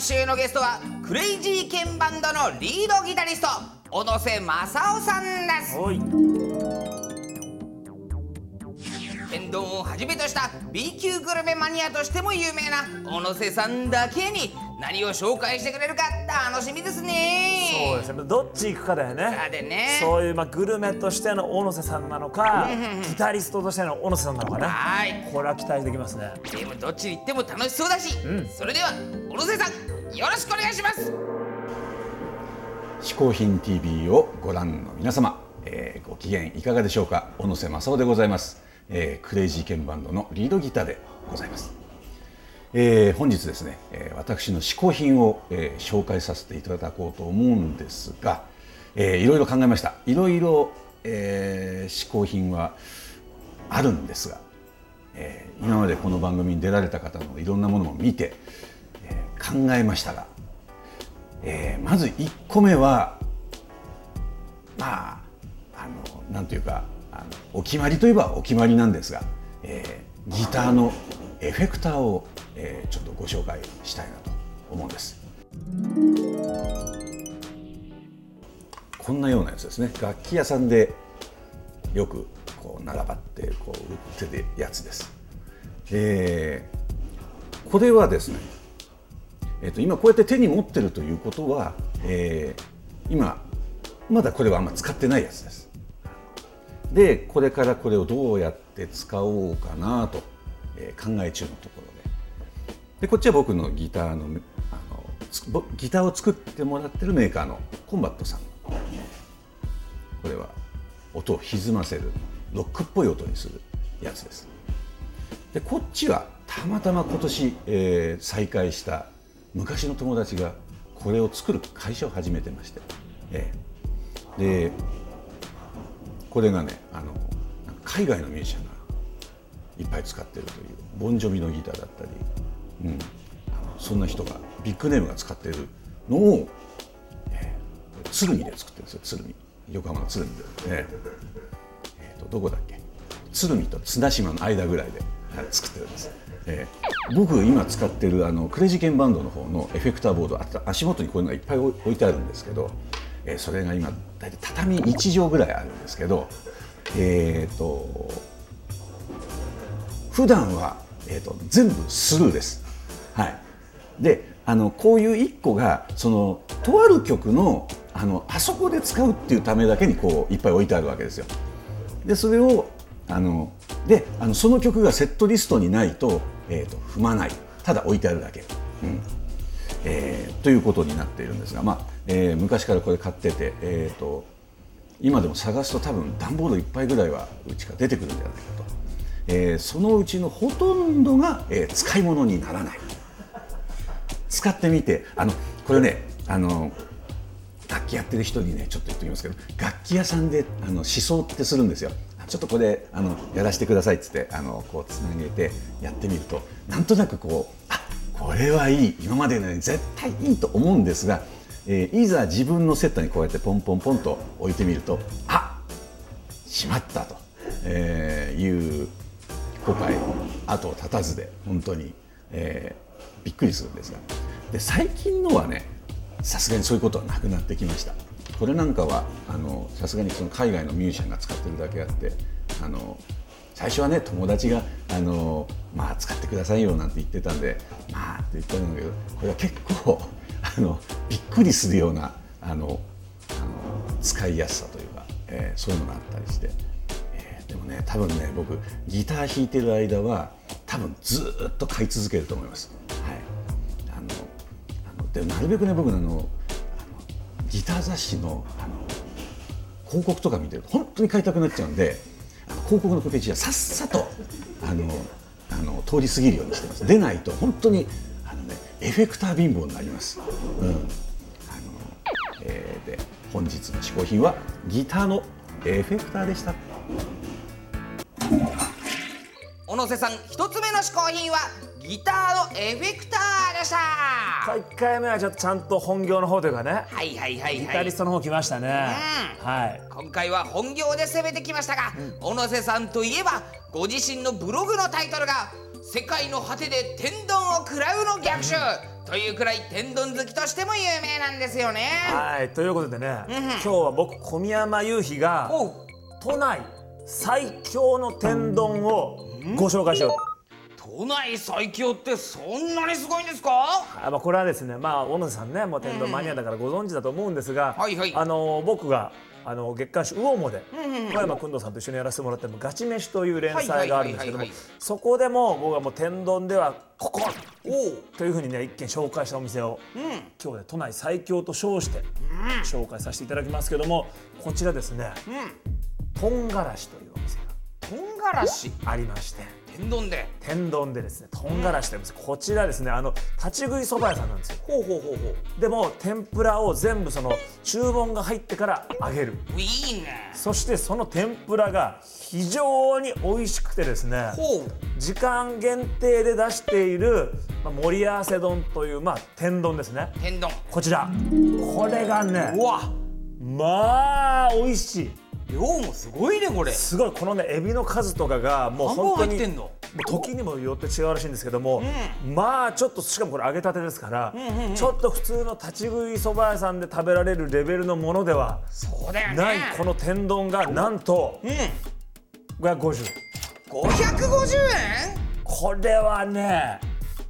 今週のゲストはクレイジーケンバンドのリードギタリスト小野瀬正夫さんです。天丼をはじめとした B 級グルメマニアとしても有名な小野瀬さんだけに何を紹介してくれるか楽しみですね。そうですね。どっち行くかだよね。だでね。そういう、まあ、グルメとしての小野瀬さんなのかギタリストとしての小野瀬さんなのかね。はい。これは期待できますね。でもどっちに行っても楽しそうだし、それでは小野瀬さんよろしくお願いします。嗜好品 TV をご覧の皆様、えーご機嫌いかがでしょうか。小野瀬正夫でございます、えークレイジーケンバンドのリードギターでございます、えー本日ですね、えー私の嗜好品を、えー紹介させていただこうと思うんですが、えーいろいろ考えました。いろいろ、えー嗜好品はあるんですが、えー今までこの番組に出られた方のいろんなものを見て、えー考えましたがえーまず1個目はまああのなんというかお決まりといえばお決まりなんですが、えーギターのエフェクターを、えーちょっとご紹介したいなと思うんです。こんなようなやつですね楽器屋さんでよくこう並ばってこう売ってるやつです。えーこれはですねえー、と今こうやって手に持ってるということは、えー今まだこれはあんま使ってないやつです。でこれからこれをどうやって使おうかなと、え考え中のところで。でこっちは僕のギターのあのギターを作ってもらってるメーカーのコンバットさん。これは音を歪ませるロックっぽい音にするやつです。でこっちはたまたま今年、えー再開した昔の友達がこれを作る会社を始めてまして、ええでこれがねあの海外のミュージシャンがいっぱい使ってるというボンジョビのギターだったり、うん、あのそんな人がビッグネームが使ってるのを、ええ鶴見で作ってるんですよ鶴見。横浜の鶴見で、ええーとどこだっけ？鶴見と綱島の間ぐらいで、はい作ってるんです、えー僕今使ってるあのクレジケンバンドの方のエフェクターボードあ足元にこういうのがいっぱい置いてあるんですけど、えーそれが今大体畳1畳ぐらいあるんですけどえっ、と普段は、えー、と全部スルーです。はい、であのこういう1個がそのとある曲のあのあそこで使うっていうためだけにこういっぱい置いてあるわけですよ。でそれをあのであのその曲がセットリストにないと,、えー、と踏まないただ置いてあるだけ、うんえーということになっているんですが、まあえー昔からこれ買ってて、えー、と今でも探すと多分段ボールいっぱいぐらいはうちから出てくるんじゃないかと、えーそのうちのほとんどが、えー使い物にならない。使ってみてあのこれねあの楽器やってる人にねちょっと言っておきますけど楽器屋さんであの思想ってするんですよ。ちょっとこれあのやらせてくださいっつってあのこうつなげてやってみるとなんとなくこうこれはいい。今までのより絶対いいと思うんですが、えーいざ自分のセットにこうやってポンポンポンと置いてみるとあしまったと、えーいう後悔後を絶たずで本当に、えーびっくりするんですが。で最近のはねさすがにそういうことはなくなってきました。これなんかはさすがにその海外のミュージシャンが使ってるだけあってあの最初はね友達があの、まあ、使ってくださいよなんて言ってたんでまあって言ったんだけどこれは結構あのびっくりするようなあのあの使いやすさというか、えーそういうのがあったりして、えーでもね多分ね僕ギター弾いてる間は多分ずっと買い続けると思います。はい、あのあのでなるべくね僕あのあのギター雑誌のあの広告とか見てると本当に買いたくなっちゃうんで広告のページはさっさとあのあの通り過ぎるようにしてます。でないと本当にあのねエフェクター貧乏になります。うん、あのえーで本日の嗜好品はギターのエフェクターでした。小野瀬さん一つ目の嗜好品はギターのエフェクターでした。1回目はちょっとちゃんと本業の方というかね。はいはいはいギはい。タリストの方来ましたね、うはい。今回は本業で攻めてきましたが、小野瀬さんといえばご自身のブログのタイトルが「世界の果てで天丼を食らうの逆襲」というくらい天丼好きとしても有名なんですよね。はい。ということでね、今日は僕小宮山雄飛が都内最強の天丼をご紹介しよう都内最強ってそんなにすごいんですか？あまあこれはですねまあ小野瀬さんねもう天丼マニアだからご存知だと思うんですが、はいはい。あの僕があの月刊誌「魚も」で小山君堂さんと一緒にやらせてもらってる「ガチ飯」という連載があるんですけどもそこでも僕はもう天丼ではここというふうにね一見紹介したお店を、今日で都内最強と称して紹介させていただきますけどもこちらですね、とんがらしというお店とんがらし。がありまして天丼で。天丼でですねとんがらしというお店こちらですねあの立ち食いそば屋さんなんですよ。ほうほうほうほう。でも天ぷらを全部その注文が入ってから揚げる。いいね。そしてその天ぷらが非常に美味しくてですねほう。時間限定で出している、まあ、盛り合わせ丼という、まあ、天丼ですね。天丼。こちら。これがねうわ。まあ美味しい量もすごいねこれ。すごいこのねエビの数とかがもう本当に入ってんの？もう時にもよって違うらしいんですけども、まあちょっとしかもこれ揚げたてですから、ちょっと普通の立ち食いそば屋さんで食べられるレベルのものではないこの天丼がなんとうん。550 550円？これはね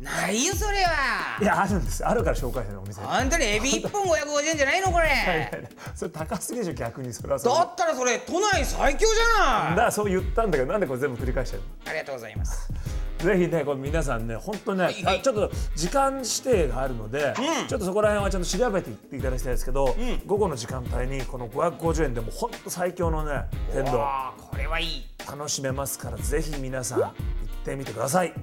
ないよそれは。いやあるんです。あるから紹介してるお店。に本当にエビ1本550円じゃないのこれ。それ高すぎでしょ逆に。それはそれだったらそれ都内最強じゃない。だからそう言ったんだけどなんでこれ全部繰り返してるありがとうございます。ぜひねこれ皆さんね本当ね、はいはい。あちょっと時間指定があるので、うん。ちょっとそこら辺はちゃんと調べていっていただきたいですけど、午後の時間帯にこの550円でも本当最強のね天丼。これはいい。楽しめますからぜひ皆さん行ってみてください